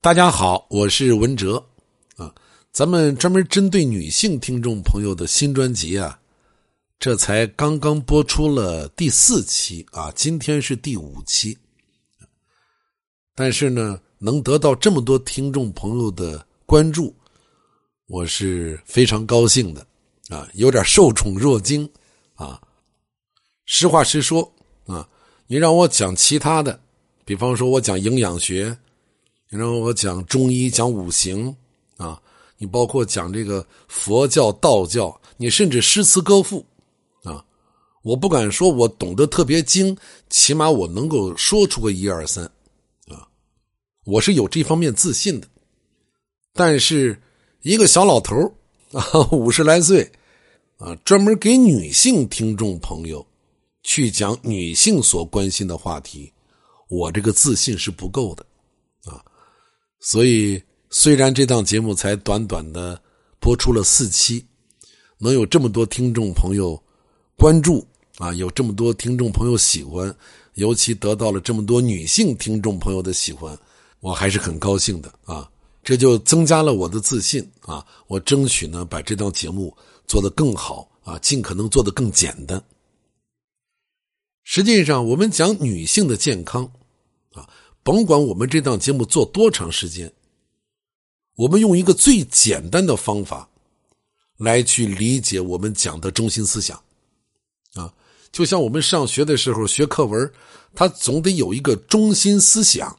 大家好，我是文哲，啊，咱们专门针对女性听众朋友的新专辑啊，这才刚刚播出了第四期啊，今天是第五期，但是呢，能得到这么多听众朋友的关注，我是非常高兴的，啊，有点受宠若惊，啊，实话实说啊，你让我讲其他的，比方说我讲营养学。你让我讲中医，讲五行啊，你包括讲这个佛教、道教，你甚至诗词歌赋啊，我不敢说我懂得特别精，起码我能够说出个一二三啊，我是有这方面自信的。但是一个小老头啊，五十来岁啊，专门给女性听众朋友去讲女性所关心的话题，我这个自信是不够的。所以，虽然这档节目才短短的播出了四期，能有这么多听众朋友关注啊，有这么多听众朋友喜欢，尤其得到了这么多女性听众朋友的喜欢，我还是很高兴的啊！这就增加了我的自信啊！我争取呢，把这档节目做得更好啊，尽可能做得更简单。实际上，我们讲女性的健康。甭管我们这档节目做多长时间，我们用一个最简单的方法来去理解我们讲的中心思想啊，就像我们上学的时候学课文，它总得有一个中心思想。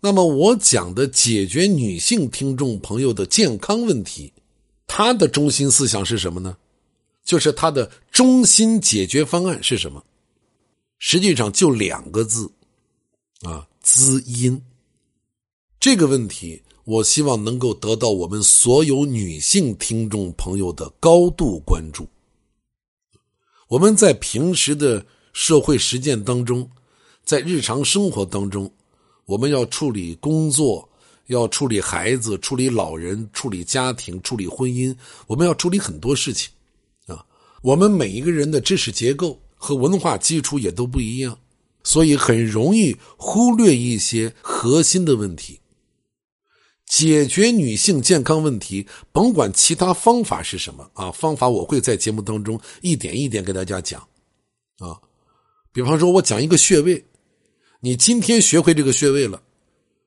那么我讲的解决女性听众朋友的健康问题，它的中心思想是什么呢？就是它的中心解决方案是什么？实际上就两个字啊。滋阴这个问题，我希望能够得到我们所有女性听众朋友的高度关注。我们在平时的社会实践当中，在日常生活当中，我们要处理工作，要处理孩子，处理老人，处理家庭，处理婚姻，我们要处理很多事情啊。我们每一个人的知识结构和文化基础也都不一样。所以很容易忽略一些核心的问题。解决女性健康问题，甭管其他方法是什么啊，方法我会在节目当中一点一点给大家讲啊。比方说，我讲一个穴位，你今天学会这个穴位了，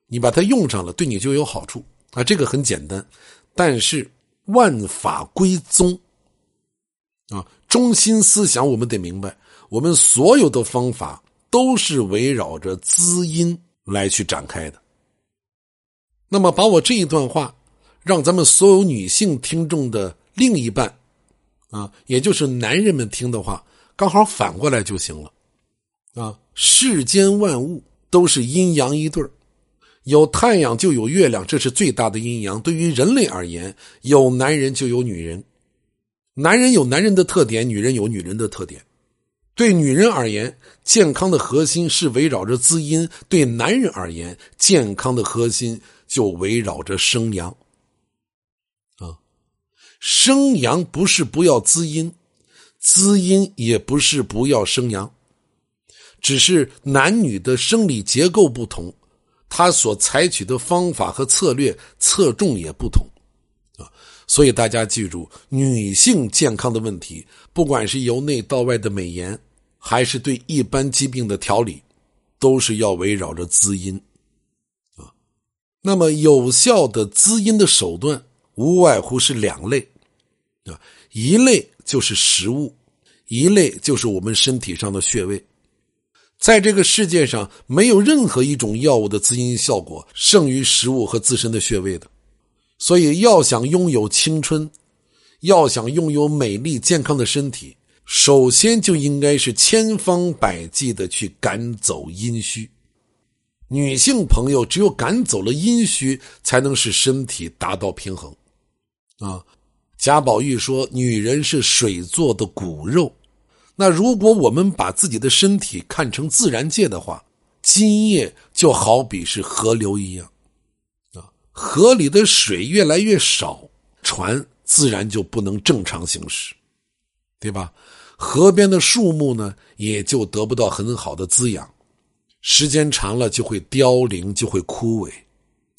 你把它用上了，对你就有好处啊。这个很简单，但是万法归宗啊，中心思想我们得明白，我们所有的方法。都是围绕着滋阴来去展开的。那么，把我这一段话，让咱们所有女性听众的另一半，啊，也就是男人们听的话，刚好反过来就行了。啊，世间万物都是阴阳一对有太阳就有月亮，这是最大的阴阳。对于人类而言，有男人就有女人，男人有男人的特点，女人有女人的特点。对女人而言，健康的核心是围绕着滋阴；对男人而言，健康的核心就围绕着生阳。啊，生阳不是不要滋阴，滋阴也不是不要生阳，只是男女的生理结构不同，他所采取的方法和策略侧重也不同。所以大家记住，女性健康的问题。不管是由内到外的美颜，还是对一般疾病的调理，都是要围绕着滋阴啊。那么，有效的滋阴的手段无外乎是两类啊，一类就是食物，一类就是我们身体上的穴位。在这个世界上，没有任何一种药物的滋阴效果胜于食物和自身的穴位的。所以，要想拥有青春。要想拥有美丽健康的身体，首先就应该是千方百计的去赶走阴虚。女性朋友只有赶走了阴虚，才能使身体达到平衡。啊，贾宝玉说：“女人是水做的骨肉。”那如果我们把自己的身体看成自然界的话，津液就好比是河流一样。河里的水越来越少，船。自然就不能正常行驶，对吧？河边的树木呢，也就得不到很好的滋养，时间长了就会凋零，就会枯萎，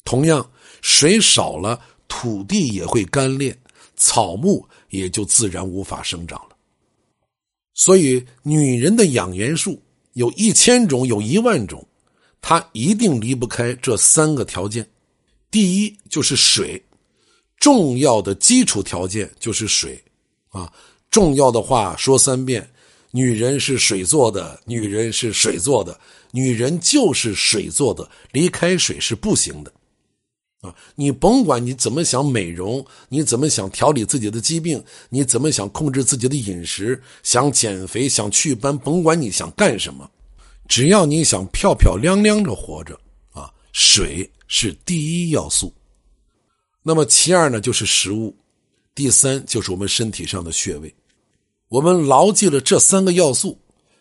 同样，水少了，土地也会干裂，草木也就自然无法生长了。所以，女人的养颜术有一千种，有一万种，她一定离不开这三个条件。第一就是水，重要的基础条件就是水，啊，重要的话说三遍：女人是水做的，女人是水做的，女人就是水做的，离开水是不行的。啊，你甭管你怎么想美容，你怎么想调理自己的疾病，你怎么想控制自己的饮食，想减肥，想祛斑，甭管你想干什么，只要你想漂漂亮亮的活着，啊，水是第一要素。那么其二呢，就是食物，第三就是我们身体上的穴位。我们牢记了这三个要素。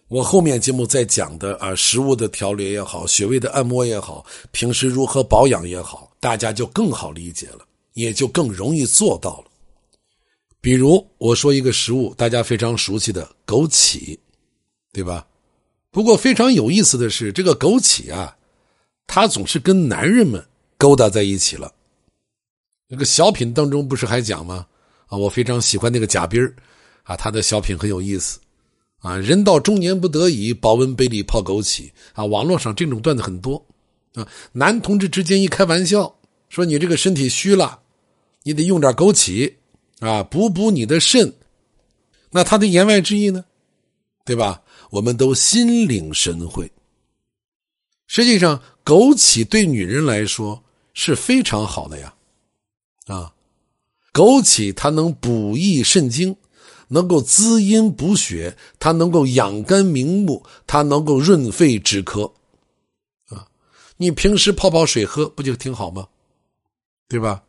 我后面节目在讲的啊，食物的调理也好，穴位的按摩也好，平时如何保养也好，大家就更好理解了，也就更容易做到了。比如我说一个食物，大家非常熟悉的枸杞，对吧？不过非常有意思的是，这个枸杞啊，它总是跟男人们勾搭在一起了。那个小品当中不是还讲吗？啊，我非常喜欢那个贾冰啊，他的小品很有意思。啊，人到中年不得已，保温杯里泡枸杞啊！网络上这种段子很多啊。男同志之间一开玩笑，说你这个身体虚了，你得用点枸杞啊，补补你的肾。那他的言外之意呢，对吧？我们都心领神会。实际上，枸杞对女人来说是非常好的呀，啊，枸杞它能补益肾精。能够滋阴补血，它能够养肝明目，它能够润肺止咳，啊，你平时泡泡水喝不就挺好吗？对吧？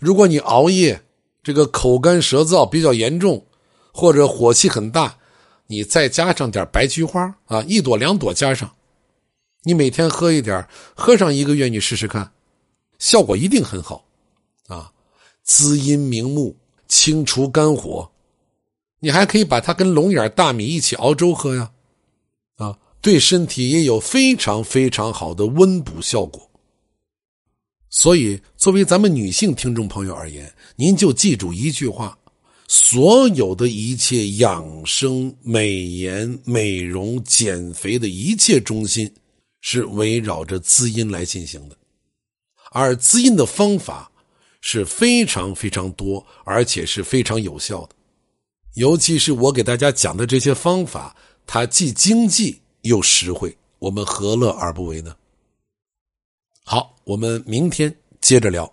如果你熬夜，这个口干舌燥比较严重，或者火气很大，你再加上点白菊花啊，一朵两朵加上，你每天喝一点，喝上一个月，你试试看，效果一定很好，啊，滋阴明目，清除肝火。你还可以把它跟龙眼、大米一起熬粥喝呀，啊，对身体也有非常非常好的温补效果。所以，作为咱们女性听众朋友而言，您就记住一句话：所有的一切养生、美颜、美容、减肥的一切中心，是围绕着滋阴来进行的，而滋阴的方法是非常非常多，而且是非常有效的。尤其是我给大家讲的这些方法，它既经济又实惠，我们何乐而不为呢？好，我们明天接着聊。